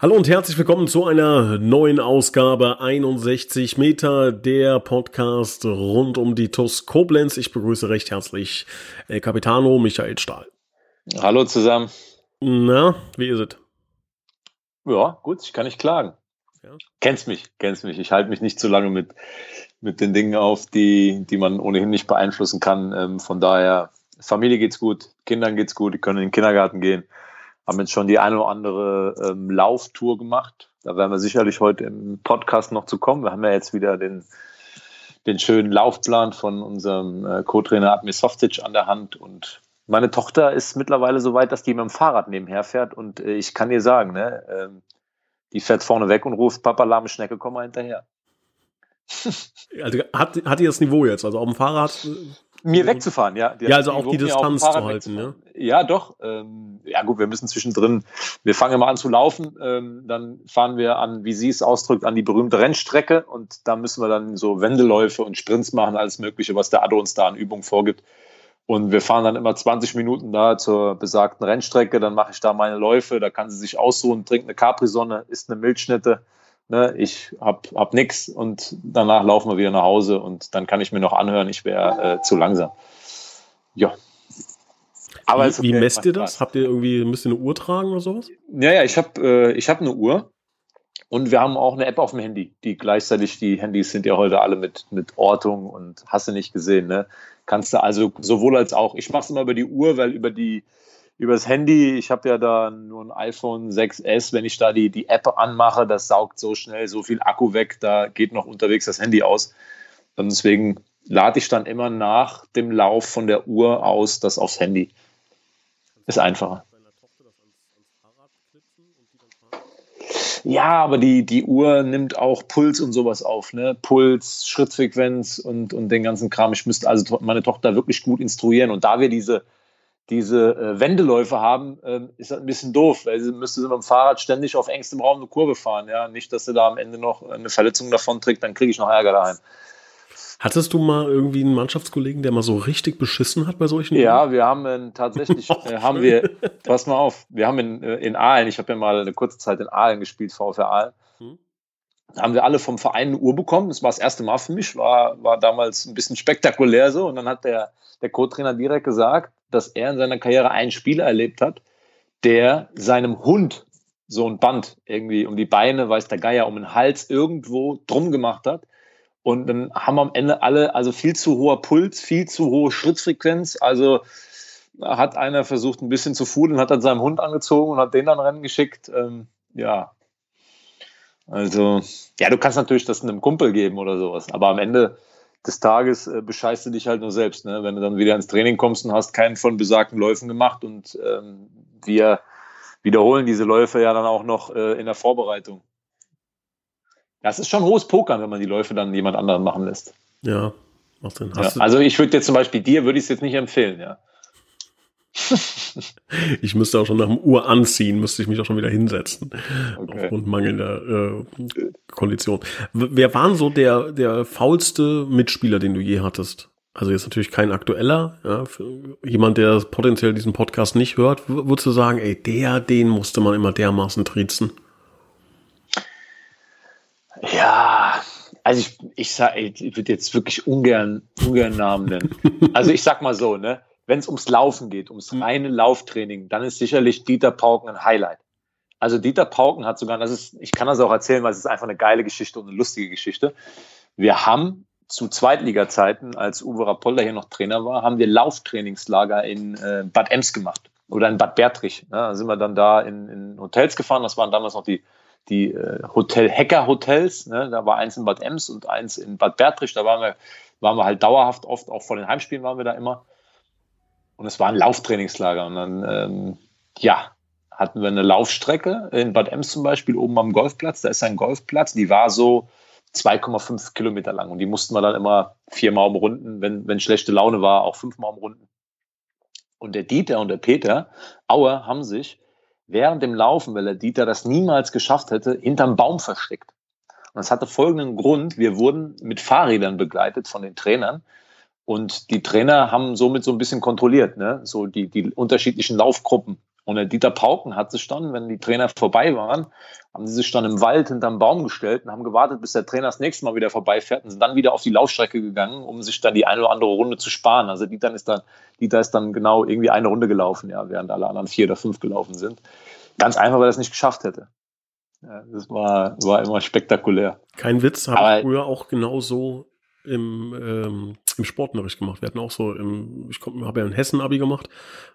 Hallo und herzlich willkommen zu einer neuen Ausgabe 61 Meter, der Podcast rund um die TUS Koblenz. Ich begrüße recht herzlich El Capitano Michael Stahl. Hallo zusammen. Na, wie ist es? Ja, gut, ich kann nicht klagen. Ja. Kennst mich, kennst mich. Ich halte mich nicht zu lange mit, mit den Dingen auf, die, die man ohnehin nicht beeinflussen kann. Ähm, von daher, Familie geht's gut, Kindern geht's gut, die können in den Kindergarten gehen haben jetzt schon die eine oder andere ähm, Lauftour gemacht. Da werden wir sicherlich heute im Podcast noch zu kommen. Wir haben ja jetzt wieder den, den schönen Laufplan von unserem äh, Co-Trainer Admir Softic an der Hand und meine Tochter ist mittlerweile so weit, dass die mit dem Fahrrad nebenher fährt und äh, ich kann dir sagen, ne, äh, die fährt vorne weg und ruft Papa lahme Schnecke, komm mal hinterher. Also hat, hat die das Niveau jetzt? Also auf dem Fahrrad mir wegzufahren, ja. Die ja, also auch die Distanz zu halten, ja. Ja, doch. Ähm, ja, gut, wir müssen zwischendrin, wir fangen immer an zu laufen, ähm, dann fahren wir an, wie sie es ausdrückt, an die berühmte Rennstrecke und da müssen wir dann so Wendeläufe und Sprints machen, alles Mögliche, was der Addo uns da an Übungen vorgibt. Und wir fahren dann immer 20 Minuten da zur besagten Rennstrecke, dann mache ich da meine Läufe, da kann sie sich ausruhen, trinkt eine Capri-Sonne, isst eine Milchschnitte ne, ich hab, hab nix und danach laufen wir wieder nach Hause und dann kann ich mir noch anhören, ich wäre äh, zu langsam. Ja. Aber wie, wie messt ihr das? Habt ihr irgendwie, müsst ihr eine Uhr tragen oder sowas? Ja, ja, ich habe äh, ich hab eine Uhr und wir haben auch eine App auf dem Handy, die gleichzeitig, die Handys sind ja heute alle mit, mit Ortung und hast du nicht gesehen, ne? Kannst du also sowohl als auch, ich mache es immer über die Uhr, weil über die übers Handy. Ich habe ja da nur ein iPhone 6S. Wenn ich da die, die App anmache, das saugt so schnell so viel Akku weg, da geht noch unterwegs das Handy aus. Und deswegen lade ich dann immer nach dem Lauf von der Uhr aus das aufs Handy. Ist einfacher. Ja, aber die, die Uhr nimmt auch Puls und sowas auf, ne? Puls, Schrittfrequenz und, und den ganzen Kram. Ich müsste also meine Tochter wirklich gut instruieren. Und da wir diese, diese äh, Wendeläufe haben, ähm, ist das ein bisschen doof, weil sie müsste mit dem Fahrrad ständig auf engstem Raum eine Kurve fahren. Ja, nicht, dass sie da am Ende noch eine Verletzung davon trägt, dann kriege ich noch Ärger daheim. Hattest du mal irgendwie einen Mannschaftskollegen, der mal so richtig beschissen hat bei solchen? Ja, Dingen? wir haben äh, tatsächlich, äh, haben wir, pass mal auf, wir haben in, äh, in Aalen, ich habe ja mal eine kurze Zeit in Aalen gespielt, VfR Aalen. Hm. Da haben wir alle vom Verein eine Uhr bekommen. Das war das erste Mal für mich, war, war damals ein bisschen spektakulär so. Und dann hat der, der Co-Trainer direkt gesagt, dass er in seiner Karriere einen Spieler erlebt hat, der seinem Hund so ein Band irgendwie um die Beine, weiß der Geier, um den Hals irgendwo drum gemacht hat. Und dann haben am Ende alle, also viel zu hoher Puls, viel zu hohe Schrittfrequenz. Also hat einer versucht, ein bisschen zu fudeln, hat dann seinem Hund angezogen und hat den dann rennen geschickt. Ähm, ja. Also, ja, du kannst natürlich das einem Kumpel geben oder sowas. Aber am Ende des Tages äh, bescheißt du dich halt nur selbst. Ne? Wenn du dann wieder ins Training kommst und hast keinen von besagten Läufen gemacht und ähm, wir wiederholen diese Läufe ja dann auch noch äh, in der Vorbereitung. Das ist schon hohes Pokern, wenn man die Läufe dann jemand anderen machen lässt. Ja, macht Sinn. Ja, also ich würde jetzt zum Beispiel dir, würde ich es jetzt nicht empfehlen, ja. ich müsste auch schon nach dem Uhr anziehen, müsste ich mich auch schon wieder hinsetzen. Okay. Aufgrund mangelnder äh, Kondition. Wer war so der, der faulste Mitspieler, den du je hattest? Also jetzt natürlich kein aktueller, ja, jemand, der potenziell diesen Podcast nicht hört, würdest du sagen, ey, der, den musste man immer dermaßen triezen? Ja, also ich, ich, sag, ich würde jetzt wirklich ungern, ungern Namen nennen. Also ich sag mal so, ne? Wenn es ums Laufen geht, ums mhm. reine Lauftraining, dann ist sicherlich Dieter Pauken ein Highlight. Also Dieter Pauken hat sogar, das ist, ich kann das auch erzählen, weil es ist einfach eine geile Geschichte und eine lustige Geschichte. Wir haben zu Zweitliga-Zeiten, als Uwe Rapolda hier noch Trainer war, haben wir Lauftrainingslager in äh, Bad Ems gemacht oder in Bad Bertrich. Ne? Da sind wir dann da in, in Hotels gefahren. Das waren damals noch die, die äh, Hotel-Hacker-Hotels. Ne? Da war eins in Bad Ems und eins in Bad Bertrich. Da waren wir, waren wir halt dauerhaft oft, auch vor den Heimspielen waren wir da immer. Und es war ein Lauftrainingslager. Und dann, ähm, ja, hatten wir eine Laufstrecke in Bad Ems zum Beispiel, oben am Golfplatz. Da ist ein Golfplatz, die war so 2,5 Kilometer lang. Und die mussten wir dann immer viermal umrunden, wenn, wenn schlechte Laune war, auch fünfmal umrunden. Und der Dieter und der Peter Auer haben sich während dem Laufen, weil der Dieter das niemals geschafft hätte, hinterm Baum versteckt. Und das hatte folgenden Grund. Wir wurden mit Fahrrädern begleitet von den Trainern. Und die Trainer haben somit so ein bisschen kontrolliert, ne? so die, die unterschiedlichen Laufgruppen. Und der Dieter Pauken hat sich dann, wenn die Trainer vorbei waren, haben sie sich dann im Wald hinterm Baum gestellt und haben gewartet, bis der Trainer das nächste Mal wieder vorbeifährt und sind dann wieder auf die Laufstrecke gegangen, um sich dann die eine oder andere Runde zu sparen. Also Dieter ist dann, Dieter ist dann genau irgendwie eine Runde gelaufen, ja, während alle anderen vier oder fünf gelaufen sind. Ganz einfach, weil er es nicht geschafft hätte. Ja, das war, war immer spektakulär. Kein Witz, habe ich früher auch genauso im, ähm, im Sportunterricht gemacht. Wir hatten auch so, im, ich habe ja in Hessen Abi gemacht,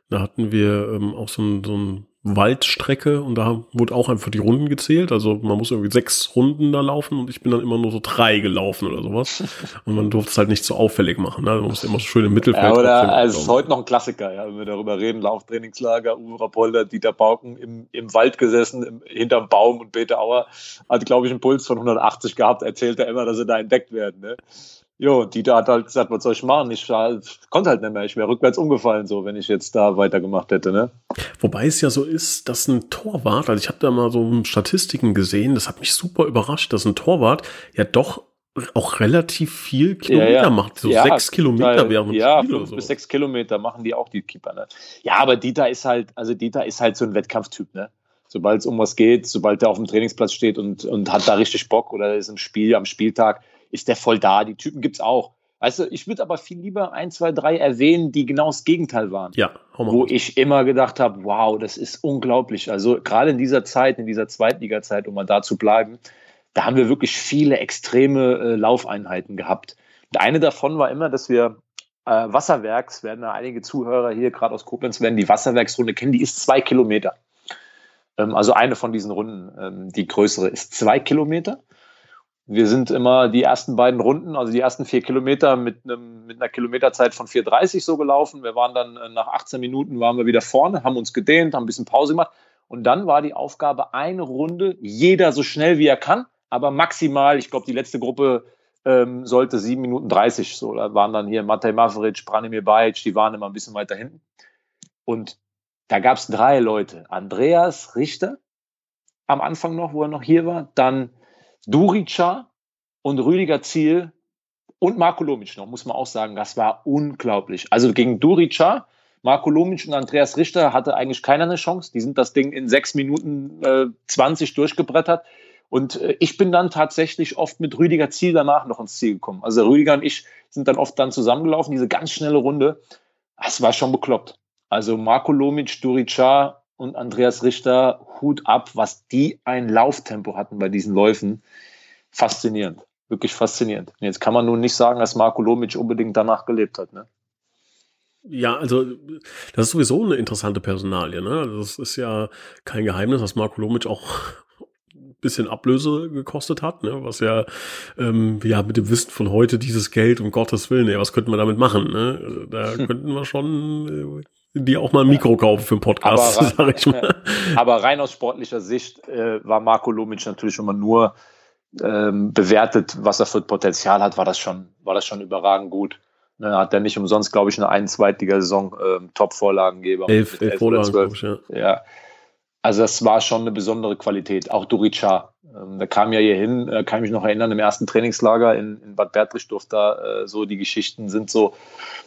da hatten wir ähm, auch so ein, so ein Waldstrecke und da wurde auch einfach die Runden gezählt. Also man muss irgendwie sechs Runden da laufen und ich bin dann immer nur so drei gelaufen oder sowas. Und man durfte es halt nicht so auffällig machen. Ne? Man musste immer so schön im Mittelfeld. Ja, oder also es ist heute noch ein Klassiker, ja, wenn wir darüber reden. Lauftrainingslager, Uwe Rapolder, Dieter Pauken im, im Wald gesessen, im, hinterm Baum und Peter Auer hat, glaube ich, einen Puls von 180 gehabt, erzählt er immer, dass sie da entdeckt werden. Ne? Jo, Dieter hat halt gesagt, was soll ich machen? Ich konnte halt nicht mehr. Ich wäre rückwärts umgefallen, so, wenn ich jetzt da weitergemacht hätte, ne? Wobei es ja so ist, dass ein Torwart, also ich habe da mal so Statistiken gesehen, das hat mich super überrascht, dass ein Torwart ja doch auch relativ viel Kilometer ja, ja. macht. So ja, sechs Kilometer während Ja, Spiel fünf so. bis sechs Kilometer machen die auch die Keeper, ne? Ja, aber Dieter ist halt, also Dieter ist halt so ein Wettkampftyp, ne? Sobald es um was geht, sobald er auf dem Trainingsplatz steht und, und hat da richtig Bock oder ist im Spiel, am Spieltag, ist der voll da. Die Typen gibt es auch. Weißt du, ich würde aber viel lieber ein, zwei, drei erwähnen, die genau das Gegenteil waren. Ja, wo ich immer gedacht habe, wow, das ist unglaublich. Also gerade in dieser Zeit, in dieser Zweitliga-Zeit, um mal da zu bleiben, da haben wir wirklich viele extreme äh, Laufeinheiten gehabt. Und eine davon war immer, dass wir äh, Wasserwerks, werden da einige Zuhörer hier gerade aus Koblenz werden die Wasserwerksrunde kennen, die ist zwei Kilometer. Ähm, also eine von diesen Runden, ähm, die größere, ist zwei Kilometer. Wir sind immer die ersten beiden Runden, also die ersten vier Kilometer mit, einem, mit einer Kilometerzeit von 4,30 so gelaufen. Wir waren dann äh, nach 18 Minuten waren wir wieder vorne, haben uns gedehnt, haben ein bisschen Pause gemacht. Und dann war die Aufgabe eine Runde, jeder so schnell wie er kann, aber maximal, ich glaube, die letzte Gruppe ähm, sollte 7 Minuten 30. So, da waren dann hier Matej Mavric, Branimir Bajic, die waren immer ein bisschen weiter hinten. Und da gab es drei Leute. Andreas Richter am Anfang noch, wo er noch hier war, dann Durica und Rüdiger Ziel und Marco Lomic noch, muss man auch sagen, das war unglaublich. Also gegen Durica, Marco Lomic und Andreas Richter hatte eigentlich keiner eine Chance. Die sind das Ding in sechs Minuten äh, 20 durchgebrettert. Und äh, ich bin dann tatsächlich oft mit Rüdiger Ziel danach noch ins Ziel gekommen. Also Rüdiger und ich sind dann oft dann zusammengelaufen, diese ganz schnelle Runde. Das war schon bekloppt. Also Marco Lomic, Durica und Andreas Richter, Hut ab, was die ein Lauftempo hatten bei diesen Läufen. Faszinierend, wirklich faszinierend. Und jetzt kann man nun nicht sagen, dass Marco Lomic unbedingt danach gelebt hat. Ne? Ja, also das ist sowieso eine interessante Personalie. Ne? Also, das ist ja kein Geheimnis, dass Marco Lomic auch ein bisschen Ablöse gekostet hat, ne? was ja, ähm, ja mit dem Wissen von heute dieses Geld, um Gottes Willen, ey, was könnten wir damit machen? Ne? Da könnten wir schon äh, die auch mal ein Mikro kaufen für einen Podcast, aber, sag ich mal. Aber rein aus sportlicher Sicht äh, war Marco Lomic natürlich immer nur ähm, bewertet, was er für Potenzial hat, war das schon, war das schon überragend gut. Ne, hat er nicht umsonst, glaube ich, eine ein Zweitliga-Saison ähm, Top-Vorlagengeber. Elf, elf Vorlagen, zwölf. Ja. ja. Also das war schon eine besondere Qualität. Auch Durica, ähm, der kam ja hier hin, äh, kann ich mich noch erinnern, im ersten Trainingslager in, in Bad Bertrich durfte da äh, so, die Geschichten sind so,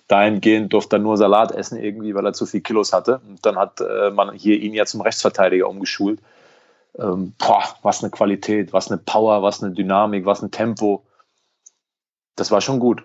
dahingehend durfte er nur Salat essen irgendwie, weil er zu viel Kilos hatte. Und dann hat äh, man hier ihn ja zum Rechtsverteidiger umgeschult. Ähm, boah, was eine Qualität, was eine Power, was eine Dynamik, was ein Tempo. Das war schon gut.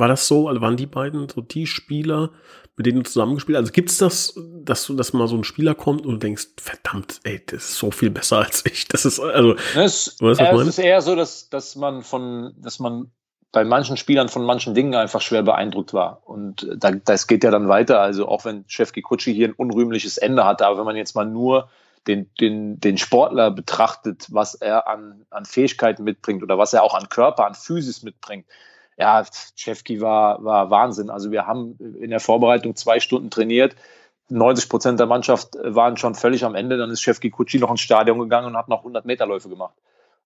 War das so? Also waren die beiden so die Spieler, mit denen du zusammengespielt hast? Also gibt es das, dass du, dass mal so ein Spieler kommt und du denkst, verdammt, ey, das ist so viel besser als ich. Das ist also. Es, weißt, es ist eher so, dass, dass man von, dass man bei manchen Spielern von manchen Dingen einfach schwer beeindruckt war. Und da, das geht ja dann weiter. Also auch wenn Chef Kikuchi hier ein unrühmliches Ende hatte, aber wenn man jetzt mal nur den, den, den Sportler betrachtet, was er an, an Fähigkeiten mitbringt oder was er auch an Körper, an Physis mitbringt, ja, Chefki war, war Wahnsinn. Also wir haben in der Vorbereitung zwei Stunden trainiert. 90 Prozent der Mannschaft waren schon völlig am Ende. Dann ist Chefki Kutschi noch ins Stadion gegangen und hat noch 100 Meterläufe gemacht.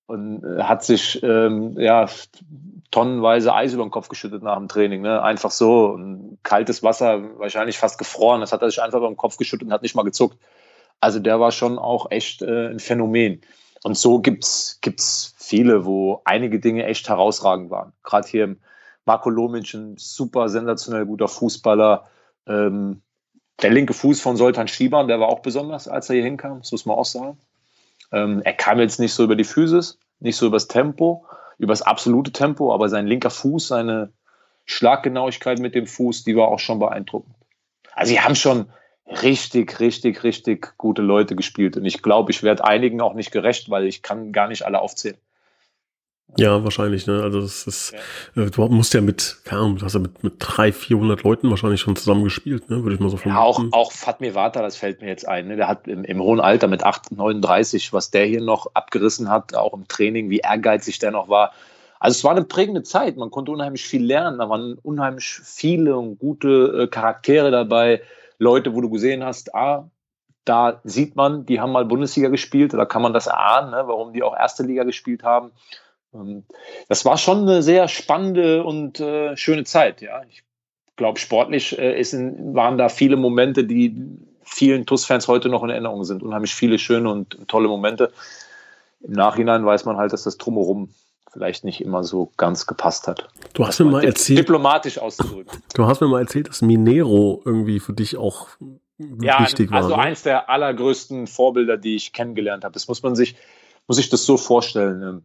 und äh, hat sich ähm, ja tonnenweise Eis über den Kopf geschüttet nach dem Training. Ne? Einfach so, ein kaltes Wasser, wahrscheinlich fast gefroren. Das hat er sich einfach über den Kopf geschüttet und hat nicht mal gezuckt. Also der war schon auch echt äh, ein Phänomen. Und so gibt's gibt's viele, wo einige Dinge echt herausragend waren. Gerade hier Marco Lomic, ein super sensationell guter Fußballer. Ähm, der linke Fuß von Soltan Schieber, der war auch besonders, als er hier hinkam, das muss man auch sagen. Ähm, er kam jetzt nicht so über die Physis, nicht so übers Tempo, übers absolute Tempo, aber sein linker Fuß, seine Schlaggenauigkeit mit dem Fuß, die war auch schon beeindruckend. Also sie haben schon richtig, richtig, richtig gute Leute gespielt und ich glaube, ich werde einigen auch nicht gerecht, weil ich kann gar nicht alle aufzählen. Ja, wahrscheinlich, ne? Also das ist, ja. äh, du musst ja mit, keine Ahnung, du hast ja mit, mit drei, vierhundert Leuten wahrscheinlich schon zusammen gespielt, ne? Würde ich mal so vermuten. Ja, auch, auch Fatmir Vata, das fällt mir jetzt ein, ne? Der hat im, im hohen Alter mit 8, 39, was der hier noch abgerissen hat, auch im Training, wie ehrgeizig der noch war. Also es war eine prägende Zeit, man konnte unheimlich viel lernen, da waren unheimlich viele und gute äh, Charaktere dabei, Leute, wo du gesehen hast, ah, da sieht man, die haben mal Bundesliga gespielt, da kann man das erahnen, ne? warum die auch erste Liga gespielt haben. Ähm, das war schon eine sehr spannende und äh, schöne Zeit, ja. Ich glaube, sportlich äh, ist waren da viele Momente, die vielen TUS-Fans heute noch in Erinnerung sind. Unheimlich viele schöne und tolle Momente. Im Nachhinein weiß man halt, dass das Drumherum vielleicht nicht immer so ganz gepasst hat. Du hast mir mal erzählt. Diplomatisch auszudrücken. Du hast mir mal erzählt, dass Minero irgendwie für dich auch ja, wichtig war. Also ne? eins der allergrößten Vorbilder, die ich kennengelernt habe. Das muss man sich, muss ich das so vorstellen. Ähm,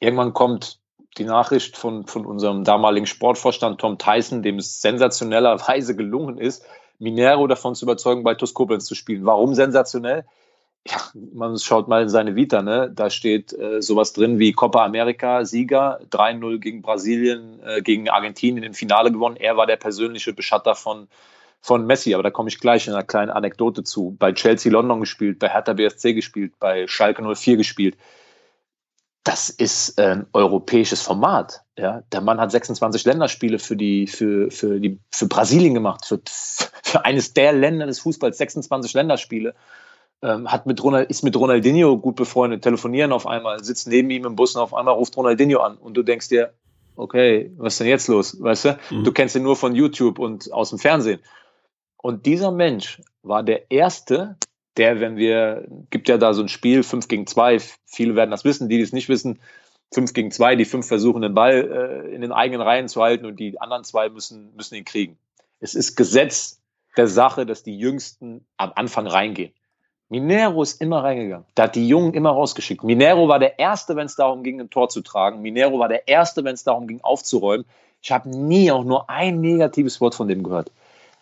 irgendwann kommt die Nachricht von, von unserem damaligen Sportvorstand Tom Tyson, dem es sensationellerweise gelungen ist, Minero davon zu überzeugen, bei TuS Koblenz zu spielen. Warum sensationell? Ja, man schaut mal in seine Vita, ne? Da steht äh, sowas drin wie Copa America Sieger, 3-0 gegen Brasilien, äh, gegen Argentinien im Finale gewonnen. Er war der persönliche Beschatter von, von Messi, aber da komme ich gleich in einer kleinen Anekdote zu. Bei Chelsea London gespielt, bei Hertha BSC gespielt, bei Schalke 04 gespielt das ist ein europäisches Format. Ja, der Mann hat 26 Länderspiele für die, für, für die, für Brasilien gemacht, für, für eines der Länder des Fußballs 26 Länderspiele. Ähm, hat mit Ronald, ist mit Ronaldinho gut befreundet, telefonieren auf einmal, sitzt neben ihm im Bus und auf einmal ruft Ronaldinho an und du denkst dir, okay, was ist denn jetzt los? Weißt du? Mhm. Du kennst ihn nur von YouTube und aus dem Fernsehen. Und dieser Mensch war der erste, der, wenn wir, gibt ja da so ein Spiel, 5 gegen 2, viele werden das wissen, die, die es nicht wissen, 5 gegen 2, die fünf versuchen den Ball äh, in den eigenen Reihen zu halten und die anderen zwei müssen, müssen ihn kriegen. Es ist Gesetz der Sache, dass die Jüngsten am Anfang reingehen. Minero ist immer reingegangen. Da hat die Jungen immer rausgeschickt. Minero war der Erste, wenn es darum ging, ein Tor zu tragen. Minero war der Erste, wenn es darum ging, aufzuräumen. Ich habe nie auch nur ein negatives Wort von dem gehört.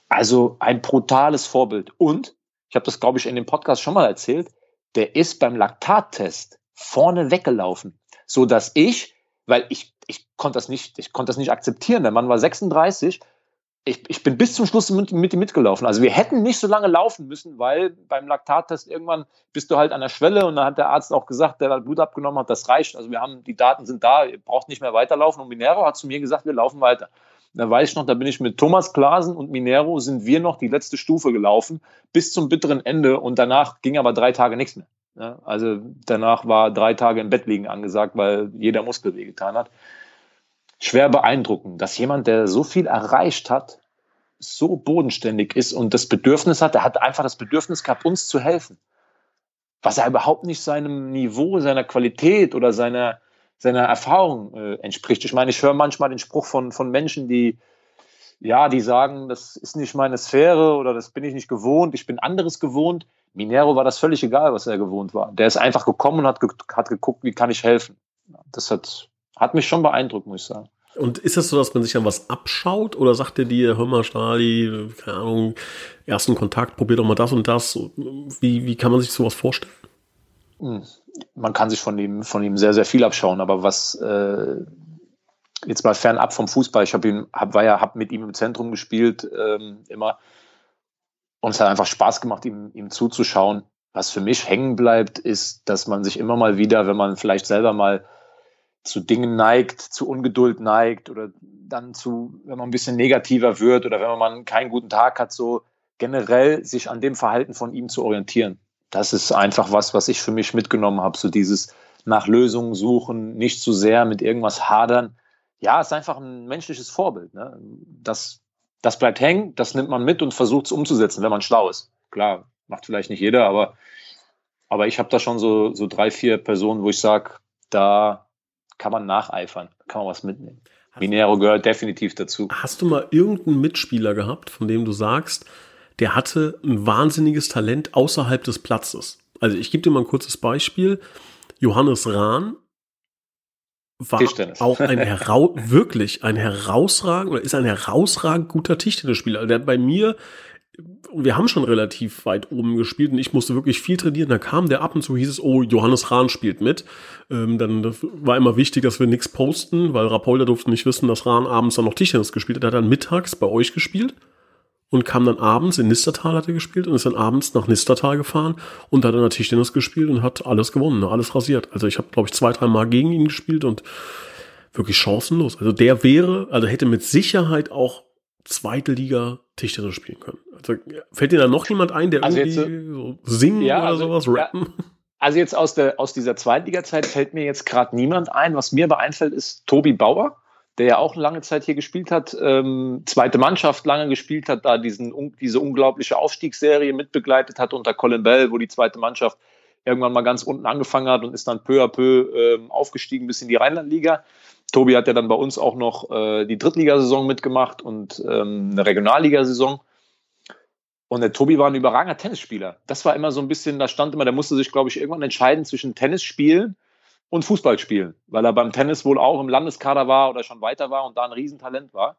Also ein brutales Vorbild. Und ich habe das, glaube ich, in dem Podcast schon mal erzählt, der ist beim Laktattest vorne weggelaufen, so dass ich, weil ich, ich konnte das nicht, ich konnte das nicht akzeptieren. Der Mann war 36. Ich, ich bin bis zum Schluss mit, mit ihm mitgelaufen. Also wir hätten nicht so lange laufen müssen, weil beim Laktattest irgendwann bist du halt an der Schwelle und dann hat der Arzt auch gesagt, der hat Blut abgenommen hat, das reicht. Also wir haben, die Daten sind da, ihr braucht nicht mehr weiterlaufen. Und Minero hat zu mir gesagt, wir laufen weiter. Da weiß ich noch, da bin ich mit Thomas Klasen und Minero sind wir noch die letzte Stufe gelaufen bis zum bitteren Ende und danach ging aber drei Tage nichts mehr. Also danach war drei Tage im Bett liegen angesagt, weil jeder Muskel wehgetan hat. Schwer beeindruckend, dass jemand, der so viel erreicht hat, so bodenständig ist und das Bedürfnis hat, er hat einfach das Bedürfnis gehabt, uns zu helfen. Was er überhaupt nicht seinem Niveau, seiner Qualität oder seiner, seiner Erfahrung äh, entspricht. Ich meine, ich höre manchmal den Spruch von, von Menschen, die, ja, die sagen, das ist nicht meine Sphäre oder das bin ich nicht gewohnt, ich bin anderes gewohnt. Minero war das völlig egal, was er gewohnt war. Der ist einfach gekommen und hat, ge hat geguckt, wie kann ich helfen. Das hat, hat mich schon beeindruckt, muss ich sagen. Und ist es das so, dass man sich dann was abschaut oder sagt er dir, hör mal, Stali, keine Ahnung, ersten Kontakt, probier doch mal das und das? Wie, wie kann man sich sowas vorstellen? Hm man kann sich von ihm, von ihm sehr, sehr viel abschauen. Aber was äh, jetzt mal fernab vom Fußball, ich habe ihn, hab, war ja, hab mit ihm im Zentrum gespielt, ähm, immer. Und es hat einfach Spaß gemacht, ihm, ihm zuzuschauen. Was für mich hängen bleibt, ist, dass man sich immer mal wieder, wenn man vielleicht selber mal zu Dingen neigt, zu Ungeduld neigt oder dann zu, wenn man ein bisschen negativer wird oder wenn man keinen guten Tag hat, so generell sich an dem Verhalten von ihm zu orientieren das ist einfach was, was ich für mich mitgenommen habe. So dieses nach Lösungen suchen, nicht zu sehr mit irgendwas hadern. Ja, ist einfach ein menschliches Vorbild. Ne? Das, das bleibt hängen, das nimmt man mit und versucht es umzusetzen, wenn man schlau ist. Klar, macht vielleicht nicht jeder, aber, aber ich habe da schon so, so drei, vier Personen, wo ich sage, da kann man nacheifern, kann man was mitnehmen. Minero gehört definitiv dazu. Hast du mal irgendeinen Mitspieler gehabt, von dem du sagst, der hatte ein wahnsinniges Talent außerhalb des Platzes? Also ich gebe dir mal ein kurzes Beispiel. Johannes Rahn war auch ein wirklich ein herausragend oder ist ein herausragend guter Tischtennisspieler. Der hat bei mir wir haben schon relativ weit oben gespielt und ich musste wirklich viel trainieren. Dann kam der ab und zu hieß es, oh, Johannes Rahn spielt mit. Ähm, dann war immer wichtig, dass wir nichts posten, weil Rapolda durfte nicht wissen, dass Rahn abends dann noch Tischtennis gespielt hat. Er hat dann mittags bei euch gespielt und kam dann abends in Nistertal hat er gespielt und ist dann abends nach Nistertal gefahren und hat dann Tischtennis gespielt und hat alles gewonnen, ne, alles rasiert. Also ich habe, glaube ich, zwei, drei Mal gegen ihn gespielt und wirklich chancenlos. Also der wäre, also hätte mit Sicherheit auch zweite Liga Tischtennis spielen können. Fällt dir da noch jemand ein, der also irgendwie jetzt, so singen ja, oder also, sowas, rappen? Ja, also jetzt aus, der, aus dieser Zweitliga-Zeit fällt mir jetzt gerade niemand ein. Was mir aber einfällt, ist Tobi Bauer der ja auch lange Zeit hier gespielt hat, ähm, zweite Mannschaft lange gespielt hat, da diesen, diese unglaubliche Aufstiegsserie mitbegleitet hat unter Colin Bell, wo die zweite Mannschaft irgendwann mal ganz unten angefangen hat und ist dann peu à peu ähm, aufgestiegen bis in die Rheinlandliga. Tobi hat ja dann bei uns auch noch äh, die Drittligasaison mitgemacht und ähm, eine Regionalligasaison. Und der Tobi war ein überragender Tennisspieler. Das war immer so ein bisschen, da stand immer, der musste sich, glaube ich, irgendwann entscheiden zwischen Tennis spielen und Fußball spielen, weil er beim Tennis wohl auch im Landeskader war oder schon weiter war und da ein Riesentalent war.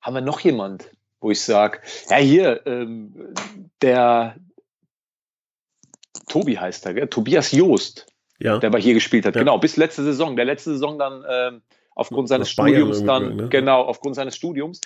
Haben wir noch jemand, wo ich sage, ja hier, ähm, der Tobi heißt er, gell? Tobias Joost, ja. der bei hier gespielt hat, ja. genau, bis letzte Saison. Der letzte Saison dann ähm, aufgrund seines Studiums dann, ne? genau, aufgrund seines Studiums.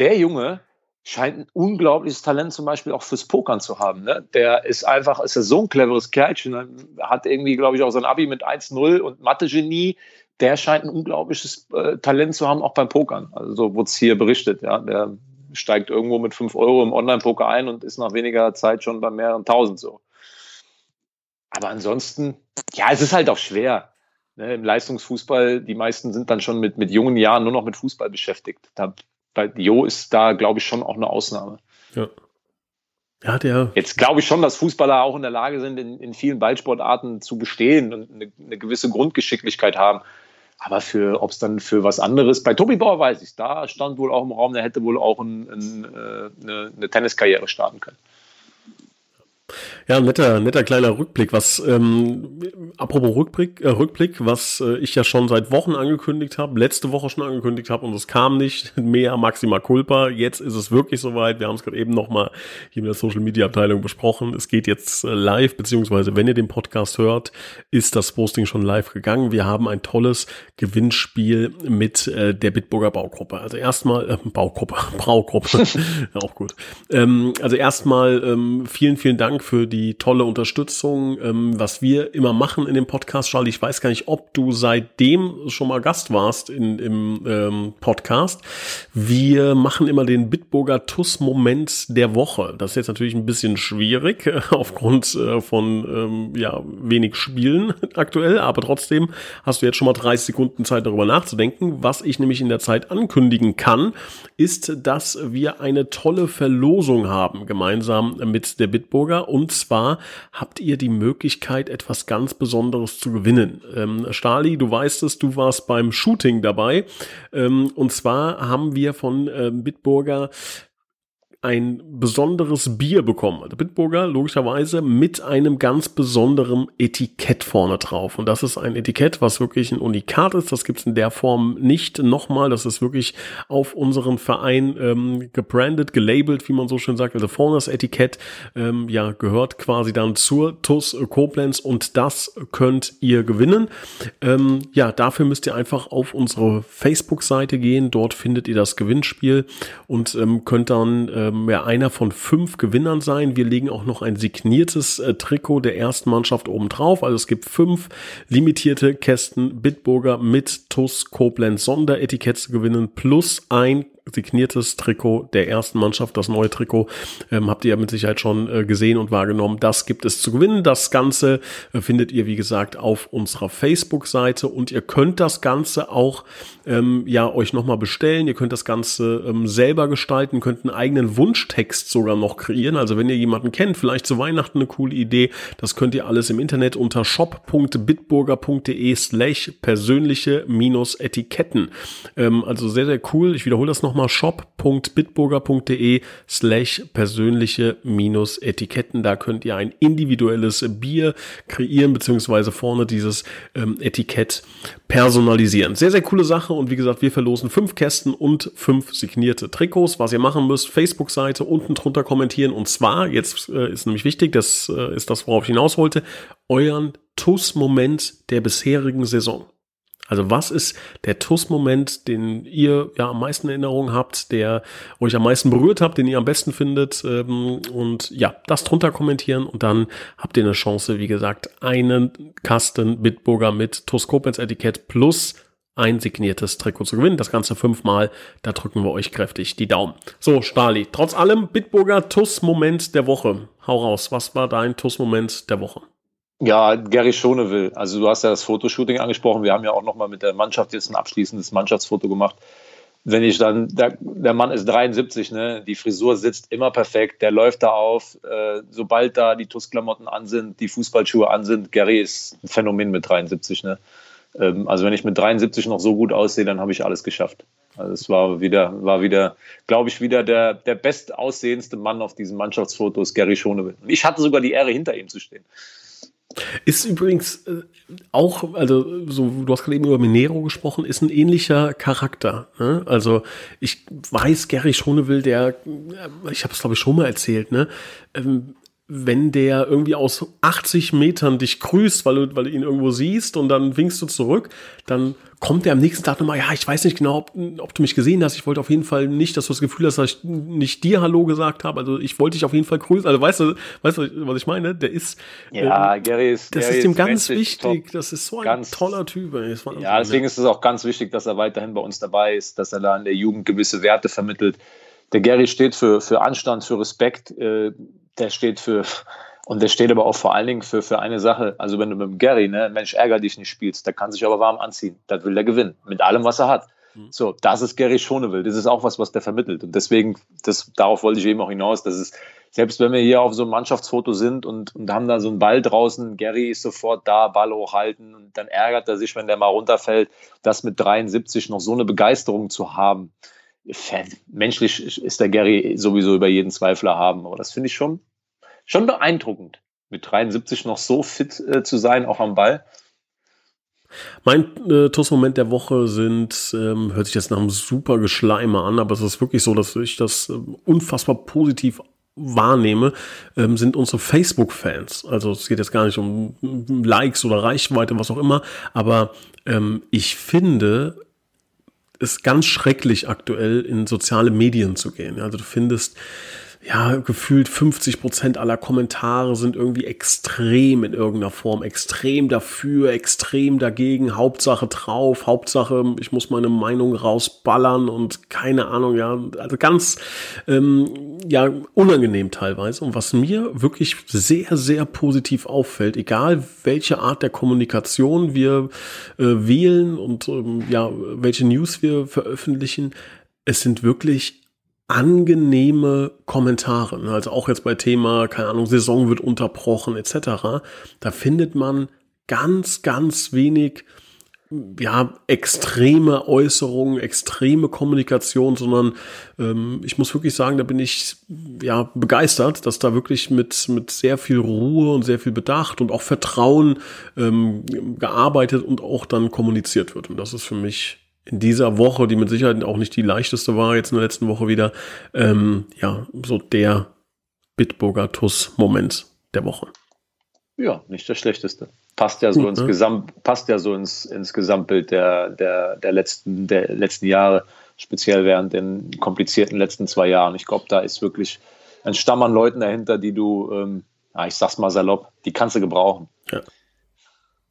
Der Junge, scheint ein unglaubliches Talent zum Beispiel auch fürs Pokern zu haben. Ne? Der ist einfach, ist ja so ein cleveres Kerlchen, ne? hat irgendwie, glaube ich, auch sein Abi mit 1-0 und Mathe-Genie. Der scheint ein unglaubliches äh, Talent zu haben, auch beim Pokern. Also so wurde es hier berichtet. Ja? Der steigt irgendwo mit 5 Euro im Online-Poker ein und ist nach weniger Zeit schon bei mehreren tausend so. Aber ansonsten, ja, es ist halt auch schwer. Ne? Im Leistungsfußball, die meisten sind dann schon mit, mit jungen Jahren nur noch mit Fußball beschäftigt. Da bei Jo ist da, glaube ich, schon auch eine Ausnahme. Ja. Ja, der. Jetzt glaube ich schon, dass Fußballer auch in der Lage sind, in, in vielen Ballsportarten zu bestehen und eine, eine gewisse Grundgeschicklichkeit haben. Aber für, ob es dann für was anderes, bei Tobi Bauer weiß ich, da stand wohl auch im Raum, der hätte wohl auch ein, ein, äh, eine, eine Tenniskarriere starten können. Ja, netter, netter kleiner Rückblick. Was, ähm, apropos Rückblick, äh, Rückblick, was äh, ich ja schon seit Wochen angekündigt habe, letzte Woche schon angekündigt habe und es kam nicht mehr Maxima Culpa. Jetzt ist es wirklich soweit. Wir haben es gerade eben nochmal hier in der Social Media Abteilung besprochen. Es geht jetzt äh, live, beziehungsweise wenn ihr den Podcast hört, ist das Posting schon live gegangen. Wir haben ein tolles Gewinnspiel mit äh, der Bitburger Baugruppe. Also erstmal, äh, Baugruppe, Braugruppe, auch gut. Ähm, also erstmal ähm, vielen, vielen Dank für die tolle Unterstützung, ähm, was wir immer machen in dem Podcast, Charlie. Ich weiß gar nicht, ob du seitdem schon mal Gast warst in, im ähm, Podcast. Wir machen immer den Bitburger TUS-Moment der Woche. Das ist jetzt natürlich ein bisschen schwierig äh, aufgrund äh, von ähm, ja, wenig Spielen aktuell, aber trotzdem hast du jetzt schon mal 30 Sekunden Zeit darüber nachzudenken. Was ich nämlich in der Zeit ankündigen kann, ist, dass wir eine tolle Verlosung haben, gemeinsam mit der Bitburger und zwar habt ihr die Möglichkeit, etwas ganz Besonderes zu gewinnen. Ähm, Stali, du weißt es, du warst beim Shooting dabei. Ähm, und zwar haben wir von äh, Bitburger ein besonderes Bier bekommen. Der Bitburger logischerweise mit einem ganz besonderen Etikett vorne drauf. Und das ist ein Etikett, was wirklich ein Unikat ist. Das gibt es in der Form nicht nochmal. Das ist wirklich auf unseren Verein ähm, gebrandet, gelabelt, wie man so schön sagt. Also vorne das Etikett ähm, ja gehört quasi dann zur TUS Koblenz und das könnt ihr gewinnen. Ähm, ja, dafür müsst ihr einfach auf unsere Facebook-Seite gehen. Dort findet ihr das Gewinnspiel und ähm, könnt dann ähm, ähm, ja einer von fünf Gewinnern sein. Wir legen auch noch ein signiertes äh, Trikot der ersten Mannschaft oben drauf. Also es gibt fünf limitierte Kästen Bitburger mit TUS Koblenz Sonderetikett zu gewinnen plus ein signiertes Trikot der ersten Mannschaft, das neue Trikot, ähm, habt ihr ja mit Sicherheit schon äh, gesehen und wahrgenommen. Das gibt es zu gewinnen. Das Ganze äh, findet ihr, wie gesagt, auf unserer Facebook-Seite und ihr könnt das Ganze auch ähm, ja euch nochmal bestellen. Ihr könnt das Ganze ähm, selber gestalten, könnt einen eigenen Wunschtext sogar noch kreieren. Also wenn ihr jemanden kennt, vielleicht zu Weihnachten eine coole Idee, das könnt ihr alles im Internet unter shop.bitburger.de slash persönliche minus Etiketten. Ähm, also sehr, sehr cool. Ich wiederhole das nochmal shop.bitburger.de slash persönliche minus Etiketten. Da könnt ihr ein individuelles Bier kreieren, beziehungsweise vorne dieses ähm, Etikett personalisieren. Sehr, sehr coole Sache und wie gesagt, wir verlosen fünf Kästen und fünf signierte Trikots. Was ihr machen müsst, Facebook-Seite unten drunter kommentieren und zwar, jetzt äh, ist nämlich wichtig, das äh, ist das, worauf ich hinaus wollte, euren TUS-Moment der bisherigen Saison. Also was ist der TUS-Moment, den ihr ja am meisten Erinnerungen habt, der euch am meisten berührt habt, den ihr am besten findet? Ähm, und ja, das drunter kommentieren und dann habt ihr eine Chance, wie gesagt, einen Kasten Bitburger mit TUS Koblenz Etikett plus ein signiertes Trikot zu gewinnen. Das Ganze fünfmal. Da drücken wir euch kräftig die Daumen. So, Stali, trotz allem Bitburger TUS-Moment der Woche. Hau raus, was war dein TUS-Moment der Woche? Ja, Gary Schonewill. Also du hast ja das Fotoshooting angesprochen. Wir haben ja auch nochmal mit der Mannschaft jetzt ein abschließendes Mannschaftsfoto gemacht. Wenn ich dann, der, der Mann ist 73, ne? die Frisur sitzt immer perfekt, der läuft da auf. Äh, sobald da die TUS-Klamotten an sind, die Fußballschuhe an sind, Gary ist ein Phänomen mit 73. Ne? Ähm, also wenn ich mit 73 noch so gut aussehe, dann habe ich alles geschafft. Also es war wieder, war wieder, glaube ich, wieder der, der bestaussehendste Mann auf diesem Mannschaftsfoto ist Gary Schonewill. Ich hatte sogar die Ehre, hinter ihm zu stehen. Ist übrigens äh, auch, also so, du hast gerade eben über Minero gesprochen, ist ein ähnlicher Charakter. Ne? Also ich weiß, Gary Schonewill, der, äh, ich habe es glaube ich schon mal erzählt, ne? Ähm, wenn der irgendwie aus 80 Metern dich grüßt, weil du, weil du ihn irgendwo siehst und dann winkst du zurück, dann kommt er am nächsten Tag nochmal, ja, ich weiß nicht genau, ob, ob, du mich gesehen hast. Ich wollte auf jeden Fall nicht, dass du das Gefühl hast, dass ich nicht dir Hallo gesagt habe. Also ich wollte dich auf jeden Fall grüßen. Also weißt du, weißt du, was ich meine? Der ist, ja, äh, Gary ist, das Gary ist ihm ganz wichtig. Top. Das ist so ein ganz, toller Typ. Ja, deswegen ist es auch ganz wichtig, dass er weiterhin bei uns dabei ist, dass er da in der Jugend gewisse Werte vermittelt. Der Gary steht für, für Anstand, für Respekt. Äh, der steht für, und der steht aber auch vor allen Dingen für, für eine Sache. Also wenn du mit dem Gary, ne, Mensch, ärger dich nicht spielst, der kann sich aber warm anziehen. Das will der gewinnen. Mit allem, was er hat. Mhm. So, das ist Gary Schonewill. Das ist auch was, was der vermittelt. Und deswegen, das, darauf wollte ich eben auch hinaus, dass es, selbst wenn wir hier auf so einem Mannschaftsfoto sind und, und haben da so einen Ball draußen, Gary ist sofort da, Ball hochhalten und dann ärgert er sich, wenn der mal runterfällt, das mit 73 noch so eine Begeisterung zu haben menschlich ist der Gary sowieso über jeden Zweifler haben, aber das finde ich schon, schon beeindruckend, mit 73 noch so fit äh, zu sein, auch am Ball. Mein äh, TUS-Moment der Woche sind, ähm, hört sich jetzt nach einem super Geschleime an, aber es ist wirklich so, dass ich das äh, unfassbar positiv wahrnehme, ähm, sind unsere Facebook-Fans. Also es geht jetzt gar nicht um Likes oder Reichweite, was auch immer, aber ähm, ich finde, ist ganz schrecklich aktuell in soziale Medien zu gehen. Also du findest ja, gefühlt 50 Prozent aller Kommentare sind irgendwie extrem in irgendeiner Form. Extrem dafür, extrem dagegen, Hauptsache drauf, Hauptsache, ich muss meine Meinung rausballern und keine Ahnung, ja, also ganz, ähm, ja, unangenehm teilweise. Und was mir wirklich sehr, sehr positiv auffällt, egal welche Art der Kommunikation wir äh, wählen und ähm, ja, welche News wir veröffentlichen, es sind wirklich angenehme Kommentare. Ne? Also auch jetzt bei Thema, keine Ahnung, Saison wird unterbrochen etc. Da findet man ganz, ganz wenig ja, extreme Äußerungen, extreme Kommunikation, sondern ähm, ich muss wirklich sagen, da bin ich ja begeistert, dass da wirklich mit, mit sehr viel Ruhe und sehr viel Bedacht und auch Vertrauen ähm, gearbeitet und auch dann kommuniziert wird. Und das ist für mich in dieser Woche, die mit Sicherheit auch nicht die leichteste war, jetzt in der letzten Woche wieder, ähm, ja, so der Bitburger TUS-Moment der Woche. Ja, nicht das Schlechteste. Passt ja so Gut, ins ne? Gesamt, passt ja so ins, ins Gesamtbild der, der, der, letzten, der letzten Jahre, speziell während den komplizierten letzten zwei Jahren. Ich glaube, da ist wirklich ein Stamm an Leuten dahinter, die du, ähm, ja, ich sag's mal salopp, die kannst du gebrauchen. Ja.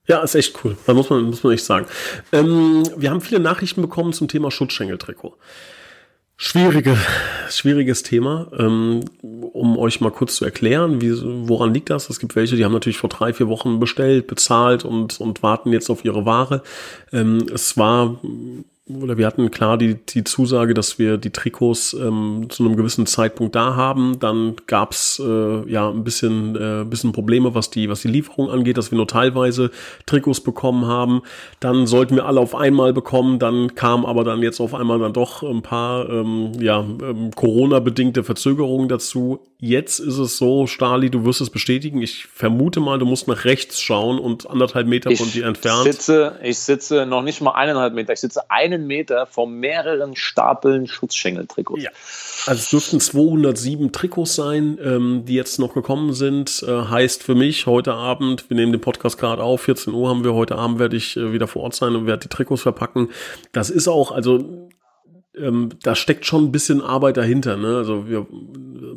Ja, ist echt cool. Da muss man, muss man echt sagen. Ähm, wir haben viele Nachrichten bekommen zum Thema Schutzschenkeltrikot. Schwierige, schwieriges Thema. Ähm, um euch mal kurz zu erklären, wie, woran liegt das? Es gibt welche, die haben natürlich vor drei, vier Wochen bestellt, bezahlt und, und warten jetzt auf ihre Ware. Ähm, es war oder wir hatten klar die, die Zusage, dass wir die Trikots ähm, zu einem gewissen Zeitpunkt da haben. Dann gab's äh, ja ein bisschen, äh, bisschen Probleme, was die, was die Lieferung angeht, dass wir nur teilweise Trikots bekommen haben. Dann sollten wir alle auf einmal bekommen. Dann kam aber dann jetzt auf einmal dann doch ein paar ähm, ja, ähm, Corona-bedingte Verzögerungen dazu. Jetzt ist es so, Stali, du wirst es bestätigen. Ich vermute mal, du musst nach rechts schauen und anderthalb Meter ich von dir entfernt. Sitze, ich sitze noch nicht mal eineinhalb Meter. Ich sitze eine einen Meter von mehreren Stapeln Schutzschengeltrikots. Ja. Also es dürften 207 Trikots sein, ähm, die jetzt noch gekommen sind. Äh, heißt für mich heute Abend, wir nehmen den Podcast gerade auf, 14 Uhr haben wir, heute Abend werde ich äh, wieder vor Ort sein und werde die Trikots verpacken. Das ist auch, also ähm, da steckt schon ein bisschen Arbeit dahinter. Ne? Also wir,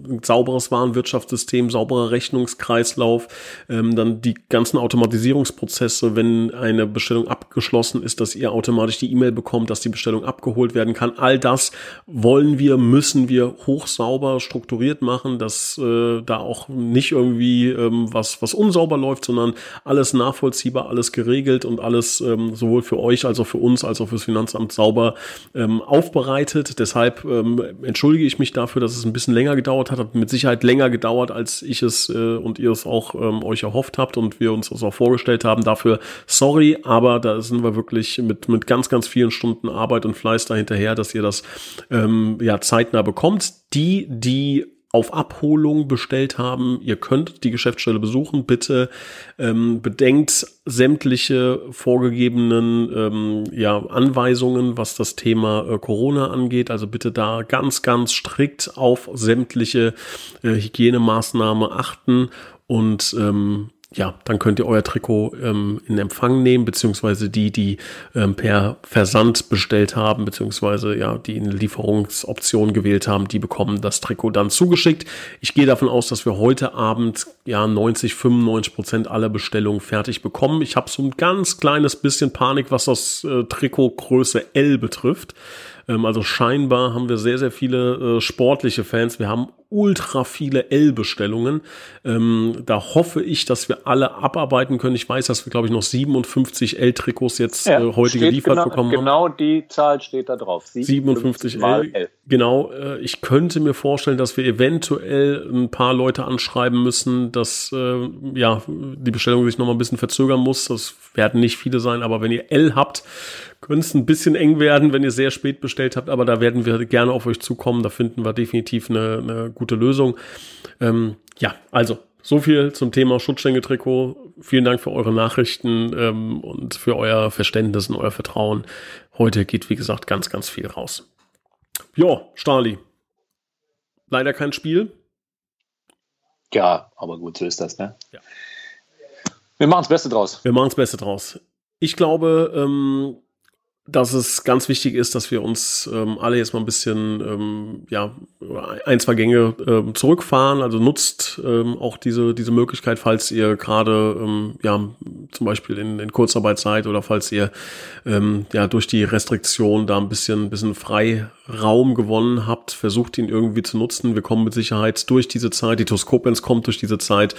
ein sauberes Warenwirtschaftssystem, sauberer Rechnungskreislauf, ähm, dann die ganzen Automatisierungsprozesse, wenn eine Bestellung abgeschlossen ist, dass ihr automatisch die E-Mail bekommt, dass die Bestellung abgeholt werden kann. All das wollen wir, müssen wir hochsauber strukturiert machen, dass äh, da auch nicht irgendwie ähm, was, was unsauber läuft, sondern alles nachvollziehbar, alles geregelt und alles ähm, sowohl für euch als auch für uns als auch fürs Finanzamt sauber ähm, aufbereitet vorbereitet. Deshalb ähm, entschuldige ich mich dafür, dass es ein bisschen länger gedauert hat. Hat mit Sicherheit länger gedauert, als ich es äh, und ihr es auch ähm, euch erhofft habt und wir uns das auch vorgestellt haben. Dafür sorry, aber da sind wir wirklich mit, mit ganz, ganz vielen Stunden Arbeit und Fleiß dahinterher, dass ihr das ähm, ja zeitnah bekommt. Die, die auf Abholung bestellt haben. Ihr könnt die Geschäftsstelle besuchen. Bitte ähm, bedenkt sämtliche vorgegebenen ähm, ja, Anweisungen, was das Thema äh, Corona angeht. Also bitte da ganz, ganz strikt auf sämtliche äh, Hygienemaßnahmen achten und ähm, ja, dann könnt ihr euer Trikot ähm, in Empfang nehmen, beziehungsweise die, die ähm, per Versand bestellt haben, beziehungsweise ja, die eine Lieferungsoption gewählt haben, die bekommen das Trikot dann zugeschickt. Ich gehe davon aus, dass wir heute Abend ja 90, 95 Prozent aller Bestellungen fertig bekommen. Ich habe so ein ganz kleines bisschen Panik, was das äh, Trikot Größe L betrifft. Ähm, also scheinbar haben wir sehr, sehr viele äh, sportliche Fans. Wir haben ultra viele L-Bestellungen. Ähm, da hoffe ich, dass wir alle abarbeiten können. Ich weiß, dass wir, glaube ich, noch 57 L-Trikots jetzt ja, äh, heute geliefert genau, bekommen haben. Genau die Zahl steht da drauf. 57, 57 L. L. Genau. Äh, ich könnte mir vorstellen, dass wir eventuell ein paar Leute anschreiben müssen, dass äh, ja die Bestellung sich noch mal ein bisschen verzögern muss. Das werden nicht viele sein, aber wenn ihr L habt, könnte es ein bisschen eng werden, wenn ihr sehr spät bestellt habt, aber da werden wir gerne auf euch zukommen. Da finden wir definitiv eine, eine gute Lösung. Ähm, ja, also so viel zum Thema Schutzschenke-Trikot. Vielen Dank für eure Nachrichten ähm, und für euer Verständnis und euer Vertrauen. Heute geht, wie gesagt, ganz, ganz viel raus. Ja, Stali. Leider kein Spiel. Ja, aber gut, so ist das, ne? Ja. Wir machen das Beste draus. Wir machen das Beste draus. Ich glaube, ähm, dass es ganz wichtig ist, dass wir uns ähm, alle jetzt mal ein bisschen, ähm, ja, ein, zwei Gänge ähm, zurückfahren. Also nutzt ähm, auch diese, diese Möglichkeit, falls ihr gerade, ähm, ja, zum Beispiel in, in Kurzarbeit seid oder falls ihr, ähm, ja, durch die Restriktion da ein bisschen, bisschen Freiraum gewonnen habt, versucht ihn irgendwie zu nutzen. Wir kommen mit Sicherheit durch diese Zeit. Die Toskopens kommt durch diese Zeit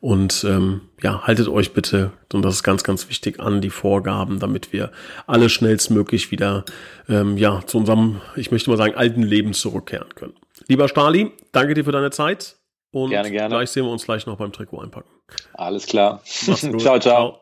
und ähm, ja, haltet euch bitte, und das ist ganz, ganz wichtig, an die Vorgaben, damit wir alle schnellstmöglich wieder ähm, ja, zu unserem, ich möchte mal sagen, alten Leben zurückkehren können. Lieber Stali, danke dir für deine Zeit. Und gerne, gerne. gleich sehen wir uns gleich noch beim Trikot einpacken. Alles klar. ciao, ciao. ciao.